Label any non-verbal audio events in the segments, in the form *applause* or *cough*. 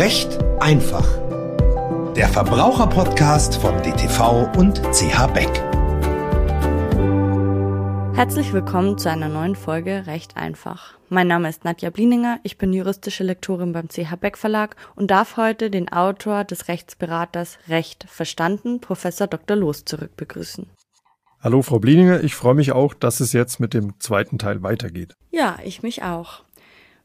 Recht einfach. Der Verbraucherpodcast von DTV und CH Beck. Herzlich willkommen zu einer neuen Folge Recht einfach. Mein Name ist Nadja Blieninger, ich bin juristische Lektorin beim CH Beck Verlag und darf heute den Autor des Rechtsberaters Recht verstanden, Professor Dr. Loos, zurück begrüßen. Hallo Frau Blieninger, ich freue mich auch, dass es jetzt mit dem zweiten Teil weitergeht. Ja, ich mich auch.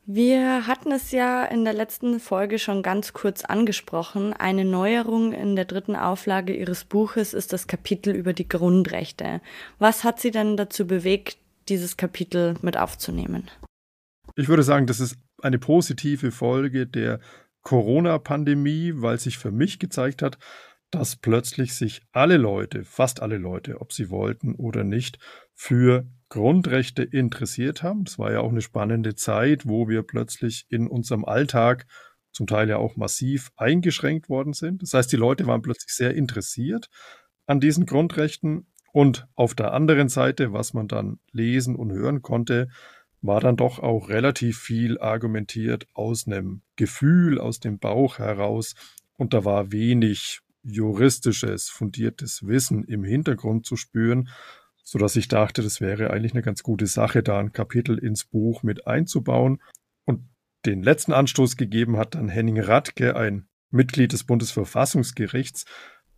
Wir hatten es ja in der letzten Folge schon ganz kurz angesprochen. Eine Neuerung in der dritten Auflage Ihres Buches ist das Kapitel über die Grundrechte. Was hat Sie denn dazu bewegt, dieses Kapitel mit aufzunehmen? Ich würde sagen, das ist eine positive Folge der Corona-Pandemie, weil sich für mich gezeigt hat, dass plötzlich sich alle Leute, fast alle Leute, ob sie wollten oder nicht, für Grundrechte interessiert haben. Es war ja auch eine spannende Zeit, wo wir plötzlich in unserem Alltag zum Teil ja auch massiv eingeschränkt worden sind. Das heißt, die Leute waren plötzlich sehr interessiert an diesen Grundrechten. Und auf der anderen Seite, was man dann lesen und hören konnte, war dann doch auch relativ viel argumentiert aus einem Gefühl, aus dem Bauch heraus. Und da war wenig juristisches, fundiertes Wissen im Hintergrund zu spüren, so dass ich dachte, das wäre eigentlich eine ganz gute Sache, da ein Kapitel ins Buch mit einzubauen. Und den letzten Anstoß gegeben hat dann Henning Radke, ein Mitglied des Bundesverfassungsgerichts.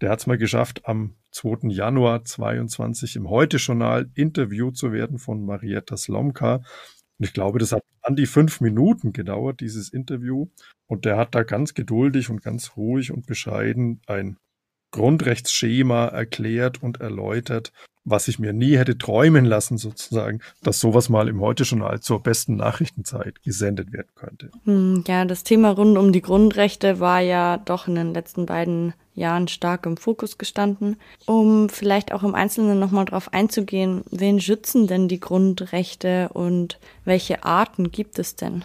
Der hat es mal geschafft, am 2. Januar 22 im Heute-Journal interviewt zu werden von Marietta Slomka. Und ich glaube, das hat an die fünf Minuten gedauert, dieses Interview. Und der hat da ganz geduldig und ganz ruhig und bescheiden ein Grundrechtsschema erklärt und erläutert, was ich mir nie hätte träumen lassen, sozusagen, dass sowas mal im Heute-Journal zur besten Nachrichtenzeit gesendet werden könnte. Hm, ja, das Thema rund um die Grundrechte war ja doch in den letzten beiden Jahren stark im Fokus gestanden. Um vielleicht auch im Einzelnen nochmal drauf einzugehen, wen schützen denn die Grundrechte und welche Arten gibt es denn?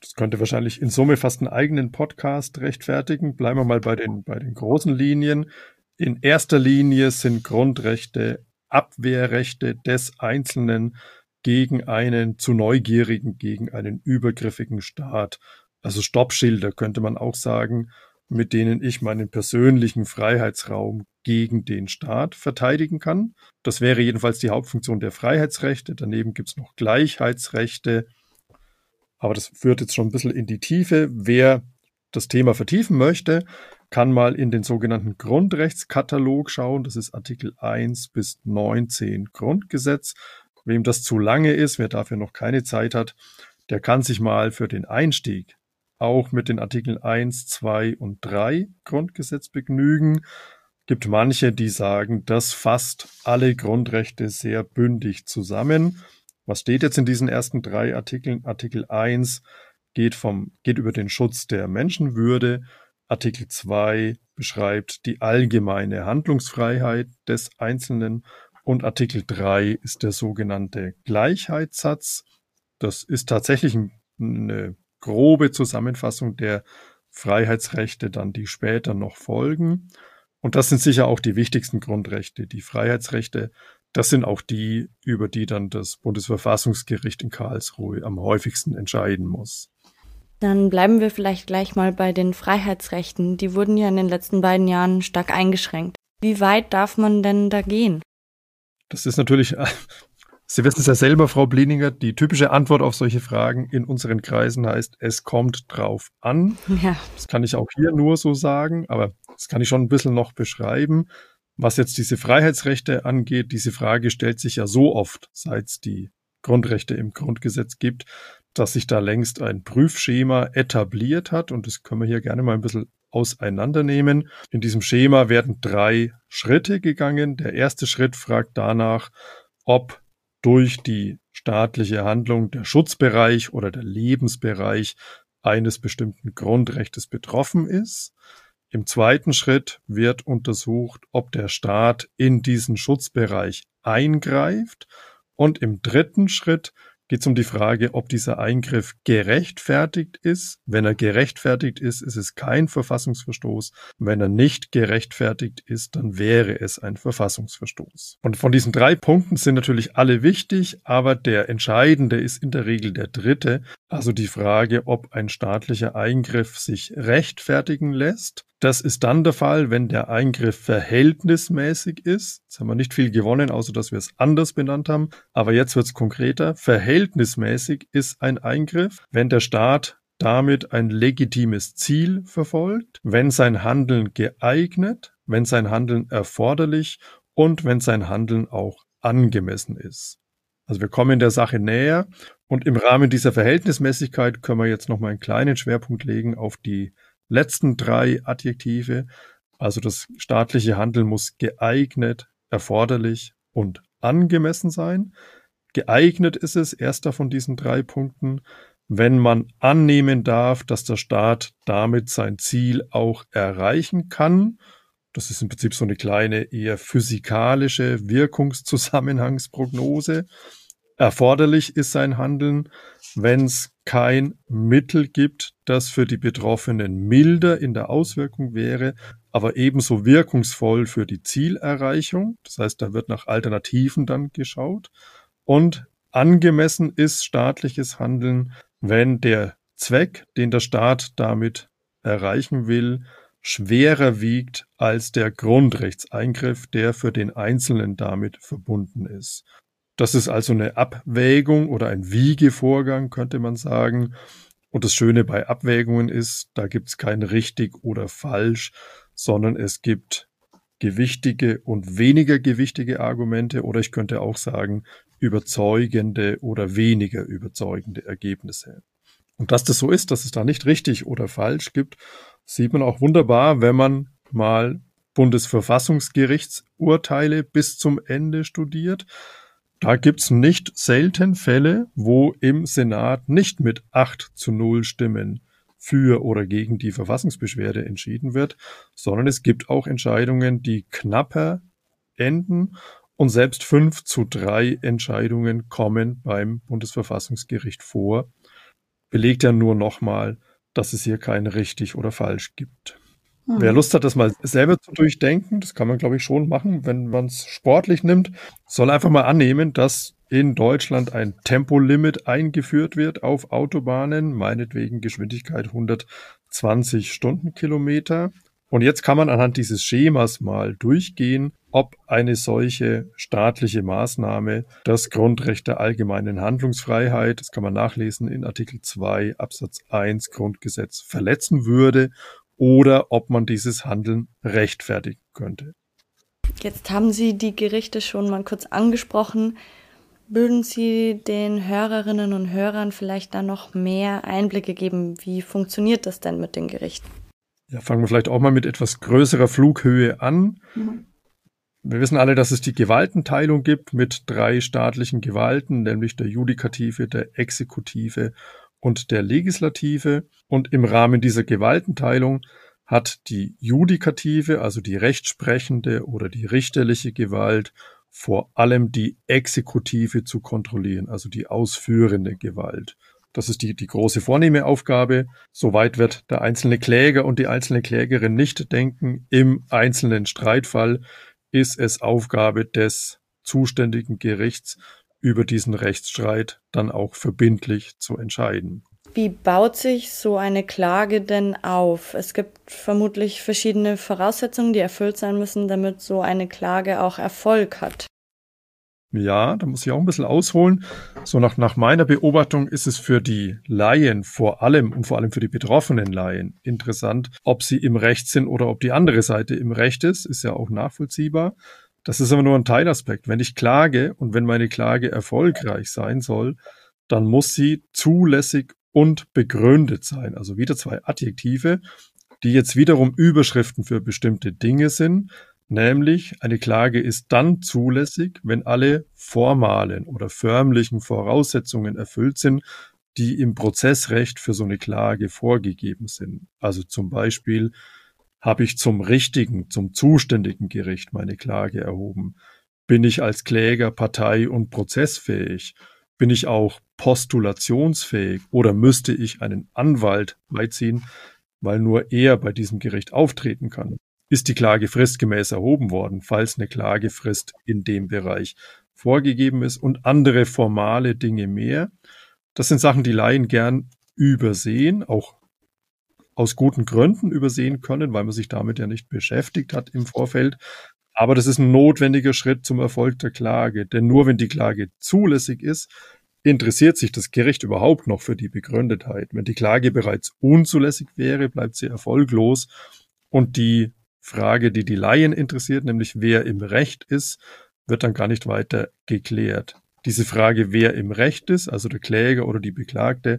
Das könnte wahrscheinlich in Summe fast einen eigenen Podcast rechtfertigen. Bleiben wir mal bei den, bei den großen Linien. In erster Linie sind Grundrechte Abwehrrechte des Einzelnen gegen einen zu neugierigen, gegen einen übergriffigen Staat. Also Stoppschilder könnte man auch sagen, mit denen ich meinen persönlichen Freiheitsraum gegen den Staat verteidigen kann. Das wäre jedenfalls die Hauptfunktion der Freiheitsrechte. Daneben gibt es noch Gleichheitsrechte. Aber das führt jetzt schon ein bisschen in die Tiefe. Wer das Thema vertiefen möchte, kann mal in den sogenannten Grundrechtskatalog schauen. Das ist Artikel 1 bis 19 Grundgesetz. Wem das zu lange ist, wer dafür noch keine Zeit hat, der kann sich mal für den Einstieg auch mit den Artikeln 1, 2 und 3 Grundgesetz begnügen. Gibt manche, die sagen, das fasst alle Grundrechte sehr bündig zusammen. Was steht jetzt in diesen ersten drei Artikeln? Artikel 1 geht vom, geht über den Schutz der Menschenwürde. Artikel 2 beschreibt die allgemeine Handlungsfreiheit des Einzelnen und Artikel 3 ist der sogenannte Gleichheitssatz. Das ist tatsächlich eine grobe Zusammenfassung der Freiheitsrechte, dann die später noch folgen. Und das sind sicher auch die wichtigsten Grundrechte. Die Freiheitsrechte, das sind auch die, über die dann das Bundesverfassungsgericht in Karlsruhe am häufigsten entscheiden muss. Dann bleiben wir vielleicht gleich mal bei den Freiheitsrechten. Die wurden ja in den letzten beiden Jahren stark eingeschränkt. Wie weit darf man denn da gehen? Das ist natürlich, Sie wissen es ja selber, Frau Blininger, die typische Antwort auf solche Fragen in unseren Kreisen heißt, es kommt drauf an. *laughs* Ja. Das kann ich auch hier nur so sagen, aber das kann ich schon ein bisschen noch beschreiben. Was jetzt diese Freiheitsrechte angeht, diese Frage stellt sich ja so oft, seit es die Grundrechte im Grundgesetz gibt, dass sich da längst ein Prüfschema etabliert hat und das können wir hier gerne mal ein bisschen auseinandernehmen. In diesem Schema werden drei Schritte gegangen. Der erste Schritt fragt danach, ob durch die staatliche Handlung der Schutzbereich oder der Lebensbereich eines bestimmten Grundrechtes betroffen ist. Im zweiten Schritt wird untersucht, ob der Staat in diesen Schutzbereich eingreift. Und im dritten Schritt geht es um die Frage, ob dieser Eingriff gerechtfertigt ist. Wenn er gerechtfertigt ist, ist es kein Verfassungsverstoß. Wenn er nicht gerechtfertigt ist, dann wäre es ein Verfassungsverstoß. Und von diesen drei Punkten sind natürlich alle wichtig, aber der entscheidende ist in der Regel der dritte, also die Frage, ob ein staatlicher Eingriff sich rechtfertigen lässt. Das ist dann der Fall, wenn der Eingriff verhältnismäßig ist. Jetzt haben wir nicht viel gewonnen, außer dass wir es anders benannt haben. Aber jetzt wird es konkreter. Verhältnismäßig ist ein Eingriff, wenn der Staat damit ein legitimes Ziel verfolgt, wenn sein Handeln geeignet, wenn sein Handeln erforderlich und wenn sein Handeln auch angemessen ist. Also wir kommen der Sache näher und im Rahmen dieser Verhältnismäßigkeit können wir jetzt nochmal einen kleinen Schwerpunkt legen auf die letzten drei Adjektive. Also das staatliche Handeln muss geeignet, erforderlich und angemessen sein. Geeignet ist es, erster von diesen drei Punkten, wenn man annehmen darf, dass der Staat damit sein Ziel auch erreichen kann. Das ist im Prinzip so eine kleine, eher physikalische Wirkungszusammenhangsprognose. Erforderlich ist sein Handeln, wenn es kein Mittel gibt, das für die Betroffenen milder in der Auswirkung wäre, aber ebenso wirkungsvoll für die Zielerreichung. Das heißt, da wird nach Alternativen dann geschaut. Und angemessen ist staatliches Handeln, wenn der Zweck, den der Staat damit erreichen will, schwerer wiegt als der Grundrechtseingriff, der für den Einzelnen damit verbunden ist. Das ist also eine Abwägung oder ein Wiegevorgang, könnte man sagen. Und das Schöne bei Abwägungen ist, da gibt es kein richtig oder falsch, sondern es gibt gewichtige und weniger gewichtige Argumente oder ich könnte auch sagen überzeugende oder weniger überzeugende Ergebnisse. Und dass das so ist, dass es da nicht richtig oder falsch gibt, sieht man auch wunderbar, wenn man mal Bundesverfassungsgerichtsurteile bis zum Ende studiert. Da gibt's nicht selten Fälle, wo im Senat nicht mit 8 zu 0 Stimmen für oder gegen die Verfassungsbeschwerde entschieden wird, sondern es gibt auch Entscheidungen, die knapper enden und selbst 5 zu 3 Entscheidungen kommen beim Bundesverfassungsgericht vor. Belegt ja nur nochmal, dass es hier kein richtig oder falsch gibt. Mhm. Wer Lust hat, das mal selber zu durchdenken, das kann man, glaube ich, schon machen, wenn man es sportlich nimmt, soll einfach mal annehmen, dass in Deutschland ein Tempolimit eingeführt wird auf Autobahnen, meinetwegen Geschwindigkeit 120 Stundenkilometer. Und jetzt kann man anhand dieses Schemas mal durchgehen, ob eine solche staatliche Maßnahme das Grundrecht der allgemeinen Handlungsfreiheit, das kann man nachlesen in Artikel 2 Absatz 1 Grundgesetz, verletzen würde oder ob man dieses Handeln rechtfertigen könnte. Jetzt haben Sie die Gerichte schon mal kurz angesprochen. Würden Sie den Hörerinnen und Hörern vielleicht da noch mehr Einblicke geben? Wie funktioniert das denn mit den Gerichten? Ja, fangen wir vielleicht auch mal mit etwas größerer Flughöhe an. Mhm. Wir wissen alle, dass es die Gewaltenteilung gibt mit drei staatlichen Gewalten, nämlich der Judikative, der Exekutive und der Legislative. Und im Rahmen dieser Gewaltenteilung hat die Judikative, also die rechtsprechende oder die richterliche Gewalt, vor allem die Exekutive zu kontrollieren, also die ausführende Gewalt. Das ist die, die große vornehme Aufgabe. Soweit wird der einzelne Kläger und die einzelne Klägerin nicht denken. Im einzelnen Streitfall ist es Aufgabe des zuständigen Gerichts, über diesen Rechtsstreit dann auch verbindlich zu entscheiden. Wie baut sich so eine Klage denn auf? Es gibt vermutlich verschiedene Voraussetzungen, die erfüllt sein müssen, damit so eine Klage auch Erfolg hat. Ja, da muss ich auch ein bisschen ausholen. So nach, nach meiner Beobachtung ist es für die Laien vor allem und vor allem für die betroffenen Laien interessant, ob sie im Recht sind oder ob die andere Seite im Recht ist, ist ja auch nachvollziehbar. Das ist aber nur ein Teilaspekt. Wenn ich klage und wenn meine Klage erfolgreich sein soll, dann muss sie zulässig und begründet sein. Also wieder zwei Adjektive, die jetzt wiederum Überschriften für bestimmte Dinge sind. Nämlich eine Klage ist dann zulässig, wenn alle formalen oder förmlichen Voraussetzungen erfüllt sind, die im Prozessrecht für so eine Klage vorgegeben sind. Also zum Beispiel habe ich zum richtigen, zum zuständigen Gericht meine Klage erhoben? Bin ich als Kläger partei- und prozessfähig? Bin ich auch postulationsfähig oder müsste ich einen Anwalt beiziehen, weil nur er bei diesem Gericht auftreten kann? Ist die Klage fristgemäß erhoben worden, falls eine Klagefrist in dem Bereich vorgegeben ist und andere formale Dinge mehr? Das sind Sachen, die Laien gern übersehen, auch aus guten Gründen übersehen können, weil man sich damit ja nicht beschäftigt hat im Vorfeld. Aber das ist ein notwendiger Schritt zum Erfolg der Klage. Denn nur wenn die Klage zulässig ist, interessiert sich das Gericht überhaupt noch für die Begründetheit. Wenn die Klage bereits unzulässig wäre, bleibt sie erfolglos. Und die Frage, die die Laien interessiert, nämlich wer im Recht ist, wird dann gar nicht weiter geklärt. Diese Frage, wer im Recht ist, also der Kläger oder die Beklagte,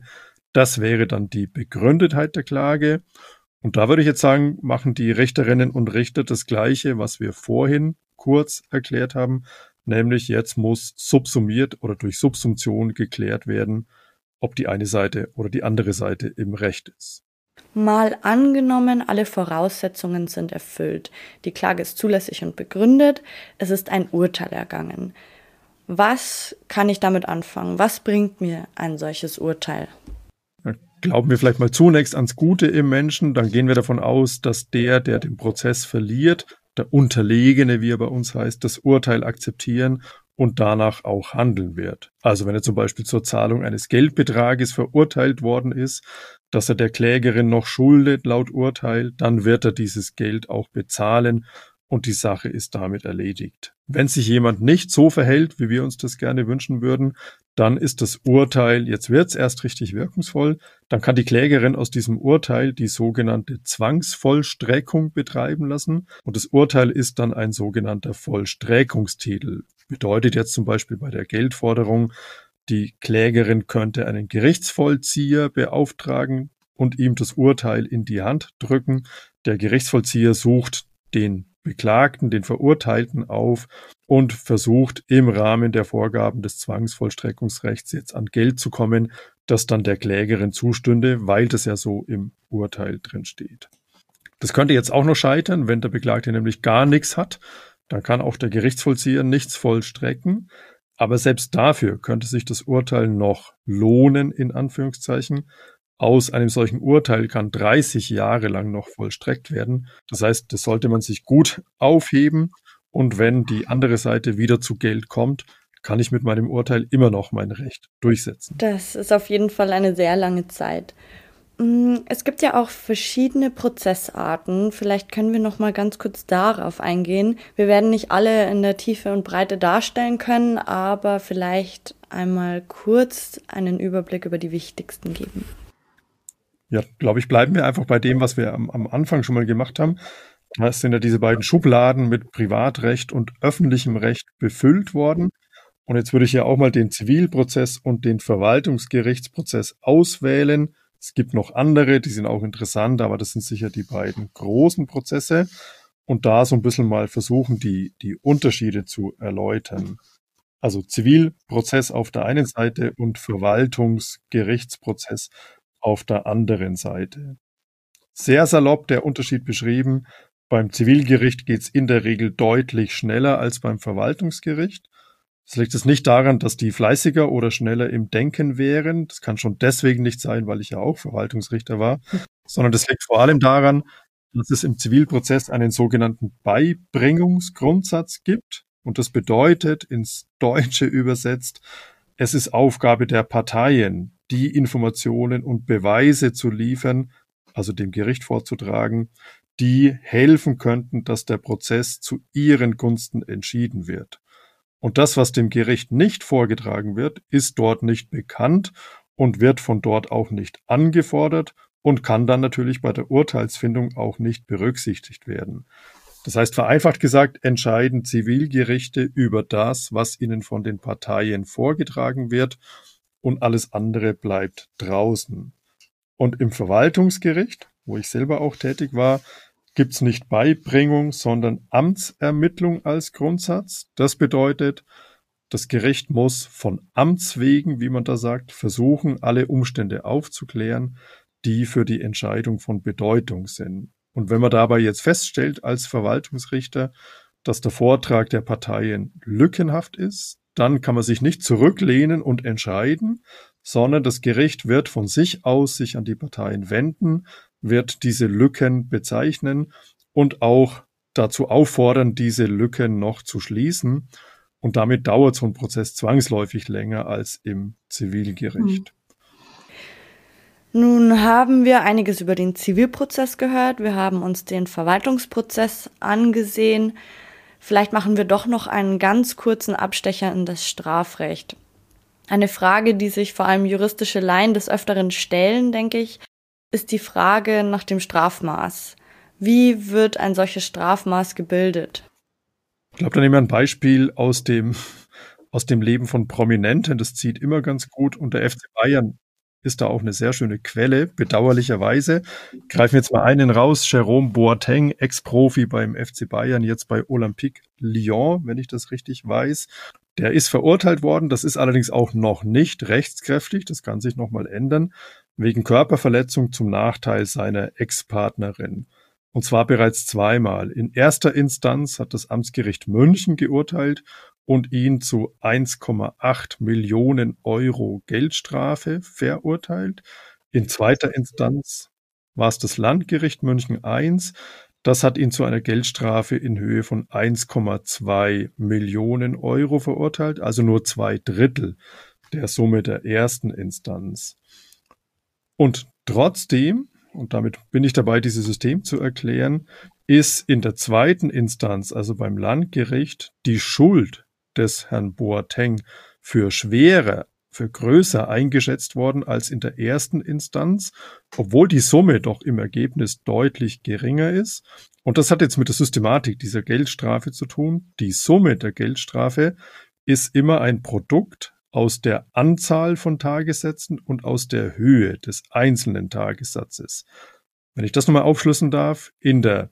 das wäre dann die Begründetheit der Klage. Und da würde ich jetzt sagen, machen die Richterinnen und Richter das Gleiche, was wir vorhin kurz erklärt haben, nämlich jetzt muss subsumiert oder durch Subsumption geklärt werden, ob die eine Seite oder die andere Seite im Recht ist. Mal angenommen, alle Voraussetzungen sind erfüllt. Die Klage ist zulässig und begründet. Es ist ein Urteil ergangen. Was kann ich damit anfangen? Was bringt mir ein solches Urteil? glauben wir vielleicht mal zunächst ans Gute im Menschen, dann gehen wir davon aus, dass der, der den Prozess verliert, der Unterlegene, wie er bei uns heißt, das Urteil akzeptieren und danach auch handeln wird. Also wenn er zum Beispiel zur Zahlung eines Geldbetrages verurteilt worden ist, dass er der Klägerin noch schuldet laut Urteil, dann wird er dieses Geld auch bezahlen und die Sache ist damit erledigt. Wenn sich jemand nicht so verhält, wie wir uns das gerne wünschen würden, dann ist das Urteil, jetzt wird's erst richtig wirkungsvoll, dann kann die Klägerin aus diesem Urteil die sogenannte Zwangsvollstreckung betreiben lassen und das Urteil ist dann ein sogenannter Vollstreckungstitel. Bedeutet jetzt zum Beispiel bei der Geldforderung, die Klägerin könnte einen Gerichtsvollzieher beauftragen und ihm das Urteil in die Hand drücken. Der Gerichtsvollzieher sucht den Beklagten, den Verurteilten auf und versucht im Rahmen der Vorgaben des Zwangsvollstreckungsrechts jetzt an Geld zu kommen, das dann der Klägerin zustünde, weil das ja so im Urteil drin steht. Das könnte jetzt auch noch scheitern, wenn der Beklagte nämlich gar nichts hat, dann kann auch der Gerichtsvollzieher nichts vollstrecken. Aber selbst dafür könnte sich das Urteil noch lohnen, in Anführungszeichen, aus einem solchen Urteil kann 30 Jahre lang noch vollstreckt werden. Das heißt, das sollte man sich gut aufheben und wenn die andere Seite wieder zu Geld kommt, kann ich mit meinem Urteil immer noch mein Recht durchsetzen. Das ist auf jeden Fall eine sehr lange Zeit. Mm, es gibt ja auch verschiedene Prozessarten. Vielleicht können wir noch mal ganz kurz darauf eingehen. Wir werden nicht alle in der Tiefe und Breite darstellen können, aber vielleicht einmal kurz einen Überblick über die wichtigsten geben. Ja, glaube ich, bleiben wir einfach bei dem, was wir am, am Anfang schon mal gemacht haben. Da sind ja diese beiden Schubladen mit Privatrecht und öffentlichem Recht befüllt worden. Und jetzt würde ich ja auch mal den Zivilprozess und den Verwaltungsgerichtsprozess auswählen. Es gibt noch andere, die sind auch interessant, aber das sind sicher die beiden großen Prozesse. Und da so ein bisschen mal versuchen, die, die Unterschiede zu erläutern. Also Zivilprozess auf der einen Seite und Verwaltungsgerichtsprozess auf der anderen Seite. Sehr salopp der Unterschied beschrieben. Beim Zivilgericht geht es in der Regel deutlich schneller als beim Verwaltungsgericht. Das liegt es nicht daran, dass die fleißiger oder schneller im Denken wären. Das kann schon deswegen nicht sein, weil ich ja auch Verwaltungsrichter war, *laughs* sondern das liegt vor allem daran, dass es im Zivilprozess einen sogenannten Beibringungsgrundsatz gibt. Und das bedeutet ins Deutsche übersetzt, es ist Aufgabe der Parteien, die Informationen und Beweise zu liefern, also dem Gericht vorzutragen, die helfen könnten, dass der Prozess zu ihren Gunsten entschieden wird. Und das, was dem Gericht nicht vorgetragen wird, ist dort nicht bekannt und wird von dort auch nicht angefordert und kann dann natürlich bei der Urteilsfindung auch nicht berücksichtigt werden. Das heißt, vereinfacht gesagt, entscheiden Zivilgerichte über das, was ihnen von den Parteien vorgetragen wird und alles andere bleibt draußen. Und im Verwaltungsgericht, wo ich selber auch tätig war, gibt's nicht Beibringung, sondern Amtsermittlung als Grundsatz. Das bedeutet, das Gericht muss von Amts wegen, wie man da sagt, versuchen, alle Umstände aufzuklären, die für die Entscheidung von Bedeutung sind. Und wenn man dabei jetzt feststellt als Verwaltungsrichter, dass der Vortrag der Parteien lückenhaft ist, dann kann man sich nicht zurücklehnen und entscheiden, sondern das Gericht wird von sich aus sich an die Parteien wenden, wird diese Lücken bezeichnen und auch dazu auffordern, diese Lücken noch zu schließen. Und damit dauert so ein Prozess zwangsläufig länger als im Zivilgericht. Hm. Nun haben wir einiges über den Zivilprozess gehört. Wir haben uns den Verwaltungsprozess angesehen. Vielleicht machen wir doch noch einen ganz kurzen Abstecher in das Strafrecht. Eine Frage, die sich vor allem juristische Laien des Öfteren stellen, denke ich, ist die Frage nach dem Strafmaß. Wie wird ein solches Strafmaß gebildet? Ich glaube, da nehmen wir ein Beispiel aus dem, aus dem Leben von Prominenten. Das zieht immer ganz gut. Und der FC Bayern ist da auch eine sehr schöne Quelle, bedauerlicherweise. Greifen wir jetzt mal einen raus. Jerome Boateng, Ex-Profi beim FC Bayern, jetzt bei Olympique Lyon, wenn ich das richtig weiß. Der ist verurteilt worden. Das ist allerdings auch noch nicht rechtskräftig. Das kann sich nochmal ändern. Wegen Körperverletzung zum Nachteil seiner Ex-Partnerin. Und zwar bereits zweimal. In erster Instanz hat das Amtsgericht München geurteilt und ihn zu 1,8 Millionen Euro Geldstrafe verurteilt. In zweiter Instanz war es das Landgericht München I. Das hat ihn zu einer Geldstrafe in Höhe von 1,2 Millionen Euro verurteilt, also nur zwei Drittel der Summe der ersten Instanz. Und trotzdem, und damit bin ich dabei, dieses System zu erklären, ist in der zweiten Instanz, also beim Landgericht, die Schuld des Herrn Boateng für schwerer, für größer eingeschätzt worden als in der ersten Instanz, obwohl die Summe doch im Ergebnis deutlich geringer ist. Und das hat jetzt mit der Systematik dieser Geldstrafe zu tun. Die Summe der Geldstrafe ist immer ein Produkt aus der Anzahl von Tagessätzen und aus der Höhe des einzelnen Tagessatzes. Wenn ich das nochmal aufschlüssen darf, in der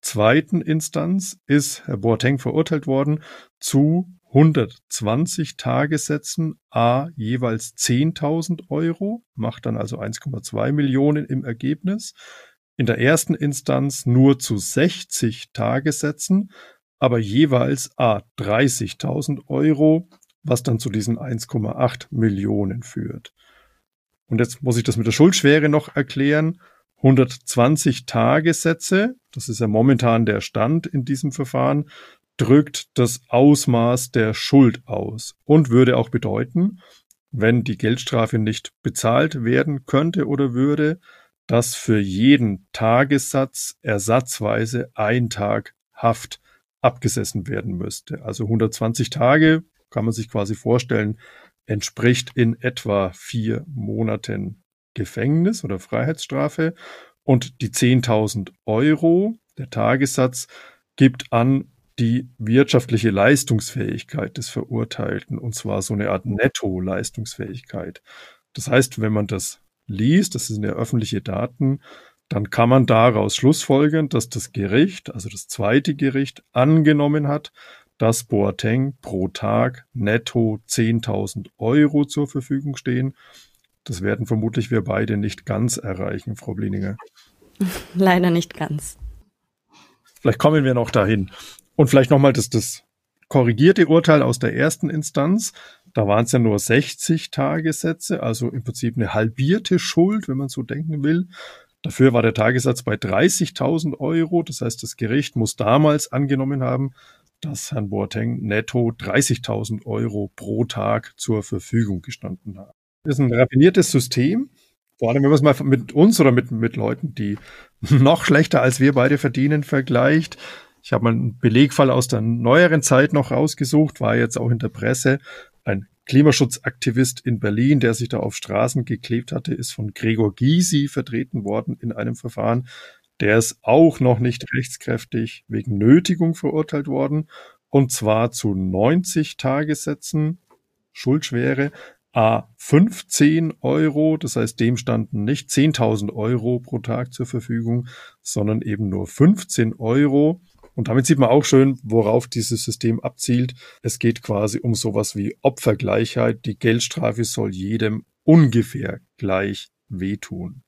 zweiten Instanz ist Herr Boateng verurteilt worden zu 120 Tagessätzen, a jeweils 10.000 Euro, macht dann also 1,2 Millionen im Ergebnis. In der ersten Instanz nur zu 60 Tagessätzen, aber jeweils a 30.000 Euro, was dann zu diesen 1,8 Millionen führt. Und jetzt muss ich das mit der Schuldschwere noch erklären. 120 Tagessätze, das ist ja momentan der Stand in diesem Verfahren, drückt das Ausmaß der Schuld aus und würde auch bedeuten, wenn die Geldstrafe nicht bezahlt werden könnte oder würde, dass für jeden Tagessatz ersatzweise ein Tag Haft abgesessen werden müsste. Also 120 Tage kann man sich quasi vorstellen, entspricht in etwa vier Monaten Gefängnis oder Freiheitsstrafe und die 10.000 Euro, der Tagessatz, gibt an, die wirtschaftliche Leistungsfähigkeit des Verurteilten, und zwar so eine Art Netto-Leistungsfähigkeit. Das heißt, wenn man das liest, das sind ja öffentliche Daten, dann kann man daraus schlussfolgern, dass das Gericht, also das zweite Gericht, angenommen hat, dass Boateng pro Tag netto 10.000 Euro zur Verfügung stehen. Das werden vermutlich wir beide nicht ganz erreichen, Frau Blininger. *laughs* Leider nicht ganz. Vielleicht kommen wir noch dahin. Und vielleicht nochmal das, das korrigierte Urteil aus der ersten Instanz. Da waren es ja nur 60 Tagessätze, also im Prinzip eine halbierte Schuld, wenn man so denken will. Dafür war der Tagessatz bei 30.000 Euro. Das heißt, das Gericht muss damals angenommen haben, dass Herrn Boateng netto 30.000 Euro pro Tag zur Verfügung gestanden hat. Das ist ein raffiniertes System. Vor allem, wenn man es mal mit uns oder mit, mit Leuten, die *laughs* noch schlechter als wir beide verdienen, vergleicht. Ich habe mal einen Belegfall aus der neueren Zeit noch rausgesucht, war jetzt auch in der Presse. Ein Klimaschutzaktivist in Berlin, der sich da auf Straßen geklebt hatte, ist von Gregor Gysi vertreten worden in einem Verfahren. Der ist auch noch nicht rechtskräftig wegen Nötigung verurteilt worden. Und zwar zu 90 Tagessätzen Schuldschwere, A 15 Euro, das heißt, dem standen nicht 10.000 Euro pro Tag zur Verfügung, sondern eben nur 15 Euro. Und damit sieht man auch schön, worauf dieses System abzielt. Es geht quasi um sowas wie Opfergleichheit. Die Geldstrafe soll jedem ungefähr gleich wehtun.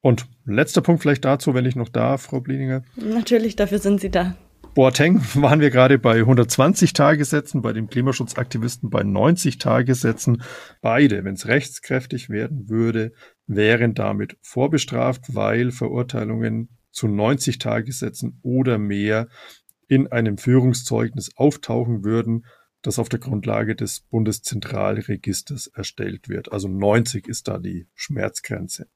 Und letzter Punkt vielleicht dazu, wenn ich noch darf, Frau Blininger. Natürlich, dafür sind Sie da. Boateng *laughs* waren wir gerade bei 120 Tagessätzen, bei dem Klimaschutzaktivisten bei 90 Tagessätzen. Beide, wenn es rechtskräftig werden würde, wären damit vorbestraft, weil Verurteilungen zu 90 Tagessätzen oder mehr in einem Führungszeugnis auftauchen würden, das auf der Grundlage des Bundeszentralregisters erstellt wird. Also 90 ist da die Schmerzgrenze.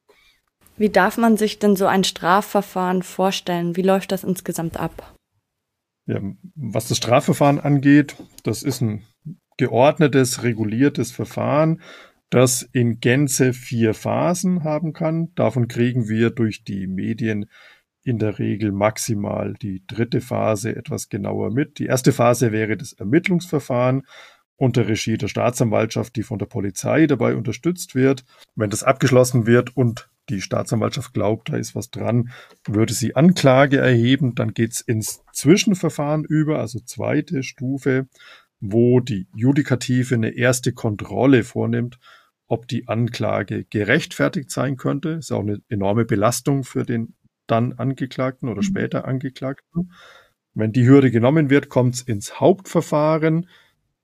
Wie darf man sich denn so ein Strafverfahren vorstellen? Wie läuft das insgesamt ab? Ja, was das Strafverfahren angeht, das ist ein geordnetes, reguliertes Verfahren, das in Gänze vier Phasen haben kann. Davon kriegen wir durch die Medien in der Regel maximal die dritte Phase etwas genauer mit. Die erste Phase wäre das Ermittlungsverfahren unter Regie der Staatsanwaltschaft, die von der Polizei dabei unterstützt wird. Wenn das abgeschlossen wird und die Staatsanwaltschaft glaubt, da ist was dran, würde sie Anklage erheben. Dann geht's ins Zwischenverfahren über, also zweite Stufe, wo die Judikative eine erste Kontrolle vornimmt, ob die Anklage gerechtfertigt sein könnte. Ist auch eine enorme Belastung für den dann Angeklagten oder mhm. später Angeklagten. Wenn die Hürde genommen wird, kommt es ins Hauptverfahren,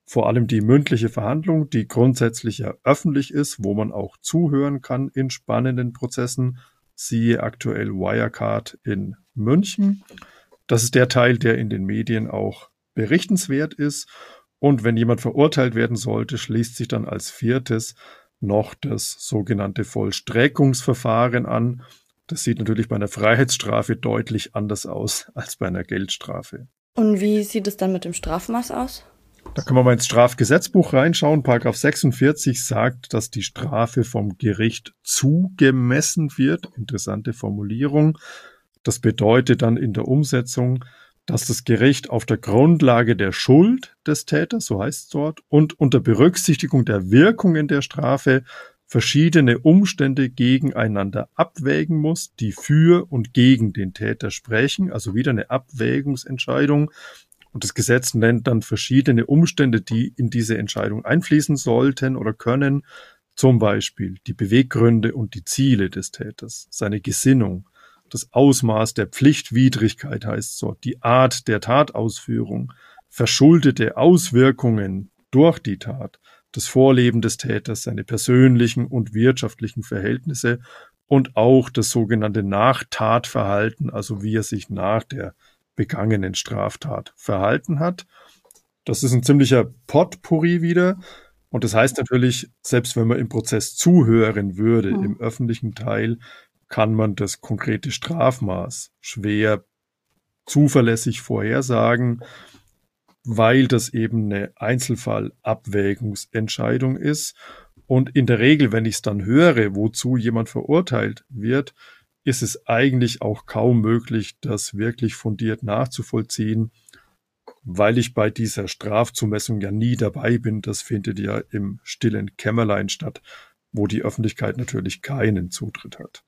vor allem die mündliche Verhandlung, die grundsätzlich ja öffentlich ist, wo man auch zuhören kann in spannenden Prozessen. Siehe aktuell Wirecard in München. Das ist der Teil, der in den Medien auch berichtenswert ist. Und wenn jemand verurteilt werden sollte, schließt sich dann als viertes noch das sogenannte Vollstreckungsverfahren an. Das sieht natürlich bei einer Freiheitsstrafe deutlich anders aus als bei einer Geldstrafe. Und wie sieht es dann mit dem Strafmaß aus? Da können wir mal ins Strafgesetzbuch reinschauen. Paragraph 46 sagt, dass die Strafe vom Gericht zugemessen wird. Interessante Formulierung. Das bedeutet dann in der Umsetzung, dass das Gericht auf der Grundlage der Schuld des Täters, so heißt es dort, und unter Berücksichtigung der Wirkungen der Strafe verschiedene Umstände gegeneinander abwägen muss, die für und gegen den Täter sprechen, also wieder eine Abwägungsentscheidung. Und das Gesetz nennt dann verschiedene Umstände, die in diese Entscheidung einfließen sollten oder können, zum Beispiel die Beweggründe und die Ziele des Täters, seine Gesinnung, das Ausmaß der Pflichtwidrigkeit heißt so, die Art der Tatausführung, verschuldete Auswirkungen durch die Tat, das Vorleben des Täters, seine persönlichen und wirtschaftlichen Verhältnisse und auch das sogenannte Nachtatverhalten, also wie er sich nach der begangenen Straftat verhalten hat. Das ist ein ziemlicher Potpourri wieder. Und das heißt natürlich, selbst wenn man im Prozess zuhören würde, mhm. im öffentlichen Teil, kann man das konkrete Strafmaß schwer zuverlässig vorhersagen weil das eben eine Einzelfallabwägungsentscheidung ist. Und in der Regel, wenn ich es dann höre, wozu jemand verurteilt wird, ist es eigentlich auch kaum möglich, das wirklich fundiert nachzuvollziehen, weil ich bei dieser Strafzumessung ja nie dabei bin. Das findet ja im stillen Kämmerlein statt, wo die Öffentlichkeit natürlich keinen Zutritt hat.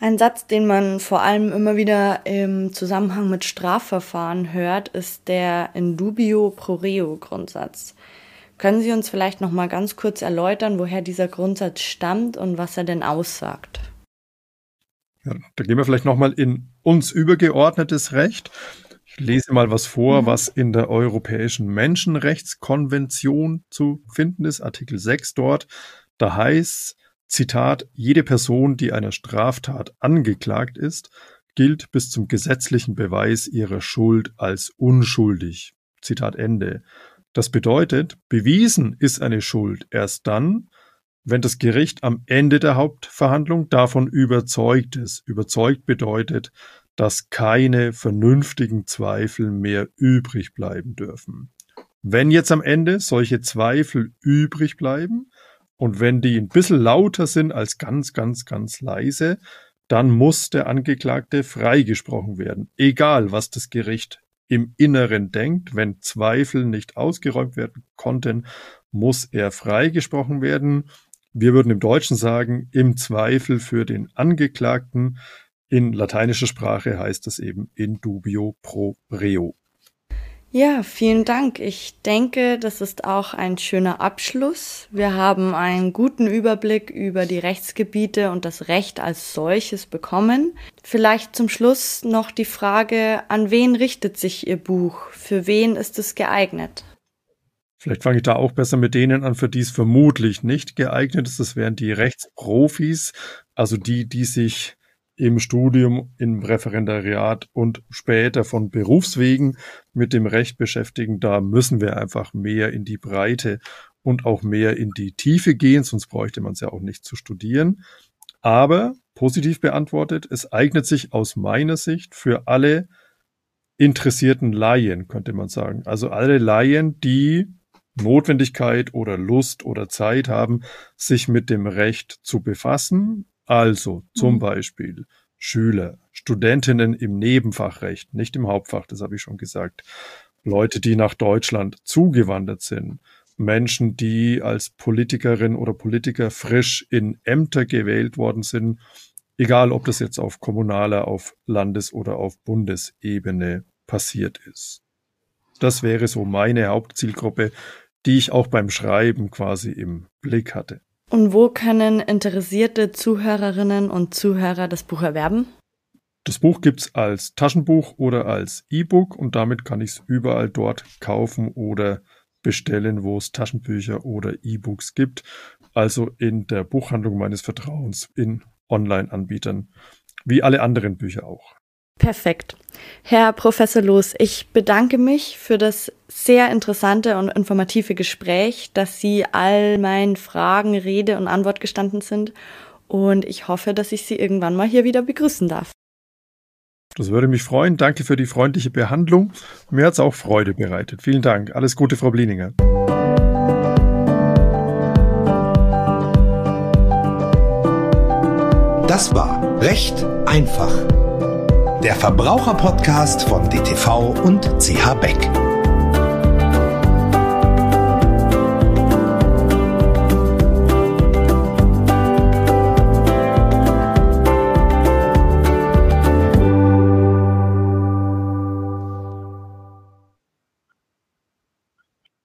Ein Satz, den man vor allem immer wieder im Zusammenhang mit Strafverfahren hört, ist der in dubio pro reo Grundsatz. Können Sie uns vielleicht noch mal ganz kurz erläutern, woher dieser Grundsatz stammt und was er denn aussagt? Ja, da gehen wir vielleicht noch mal in uns übergeordnetes Recht. Ich lese mal was vor, mhm. was in der Europäischen Menschenrechtskonvention zu finden ist, Artikel 6 dort. Da heißt Zitat, jede Person, die einer Straftat angeklagt ist, gilt bis zum gesetzlichen Beweis ihrer Schuld als unschuldig. Zitat Ende. Das bedeutet, bewiesen ist eine Schuld erst dann, wenn das Gericht am Ende der Hauptverhandlung davon überzeugt ist. Überzeugt bedeutet, dass keine vernünftigen Zweifel mehr übrig bleiben dürfen. Wenn jetzt am Ende solche Zweifel übrig bleiben, und wenn die ein bisschen lauter sind als ganz, ganz, ganz leise, dann muss der Angeklagte freigesprochen werden. Egal, was das Gericht im Inneren denkt, wenn Zweifel nicht ausgeräumt werden konnten, muss er freigesprochen werden. Wir würden im Deutschen sagen, im Zweifel für den Angeklagten. In lateinischer Sprache heißt das eben in dubio pro reo. Ja, vielen Dank. Ich denke, das ist auch ein schöner Abschluss. Wir haben einen guten Überblick über die Rechtsgebiete und das Recht als solches bekommen. Vielleicht zum Schluss noch die Frage, an wen richtet sich Ihr Buch? Für wen ist es geeignet? Vielleicht fange ich da auch besser mit denen an, für die es vermutlich nicht geeignet ist. Das wären die Rechtsprofis, also die, die sich im Studium, im Referendariat und später von Berufswegen mit dem Recht beschäftigen. Da müssen wir einfach mehr in die Breite und auch mehr in die Tiefe gehen, sonst bräuchte man es ja auch nicht zu studieren. Aber positiv beantwortet, es eignet sich aus meiner Sicht für alle interessierten Laien, könnte man sagen. Also alle Laien, die Notwendigkeit oder Lust oder Zeit haben, sich mit dem Recht zu befassen also zum mhm. Beispiel Schüler, Studentinnen im Nebenfachrecht, nicht im Hauptfach, das habe ich schon gesagt. Leute, die nach Deutschland zugewandert sind. Menschen, die als Politikerin oder Politiker frisch in Ämter gewählt worden sind, egal ob das jetzt auf kommunaler, auf Landes- oder auf Bundesebene passiert ist. Das wäre so meine Hauptzielgruppe, die ich auch beim Schreiben quasi im Blick hatte. Und wo können interessierte Zuhörerinnen und Zuhörer das Buch erwerben? Das Buch gibt's als Taschenbuch oder als E-Book und damit kann ich es überall dort kaufen oder bestellen, wo es Taschenbücher oder E-Books gibt. Also in der Buchhandlung meines Vertrauens in Online-Anbietern, wie alle anderen Bücher auch. Perfekt. Herr Professor Loos, ich bedanke mich für das sehr interessante und informative Gespräch, dass Sie all meinen Fragen Rede und Antwort gestanden sind. Und ich hoffe, dass ich Sie irgendwann mal hier wieder begrüßen darf. Das würde mich freuen. Danke für die freundliche Behandlung. Mir hat es auch Freude bereitet. Vielen Dank. Alles Gute, Frau Blininger. Das war Recht einfach der Verbraucherpodcast von DTV und CH Beck.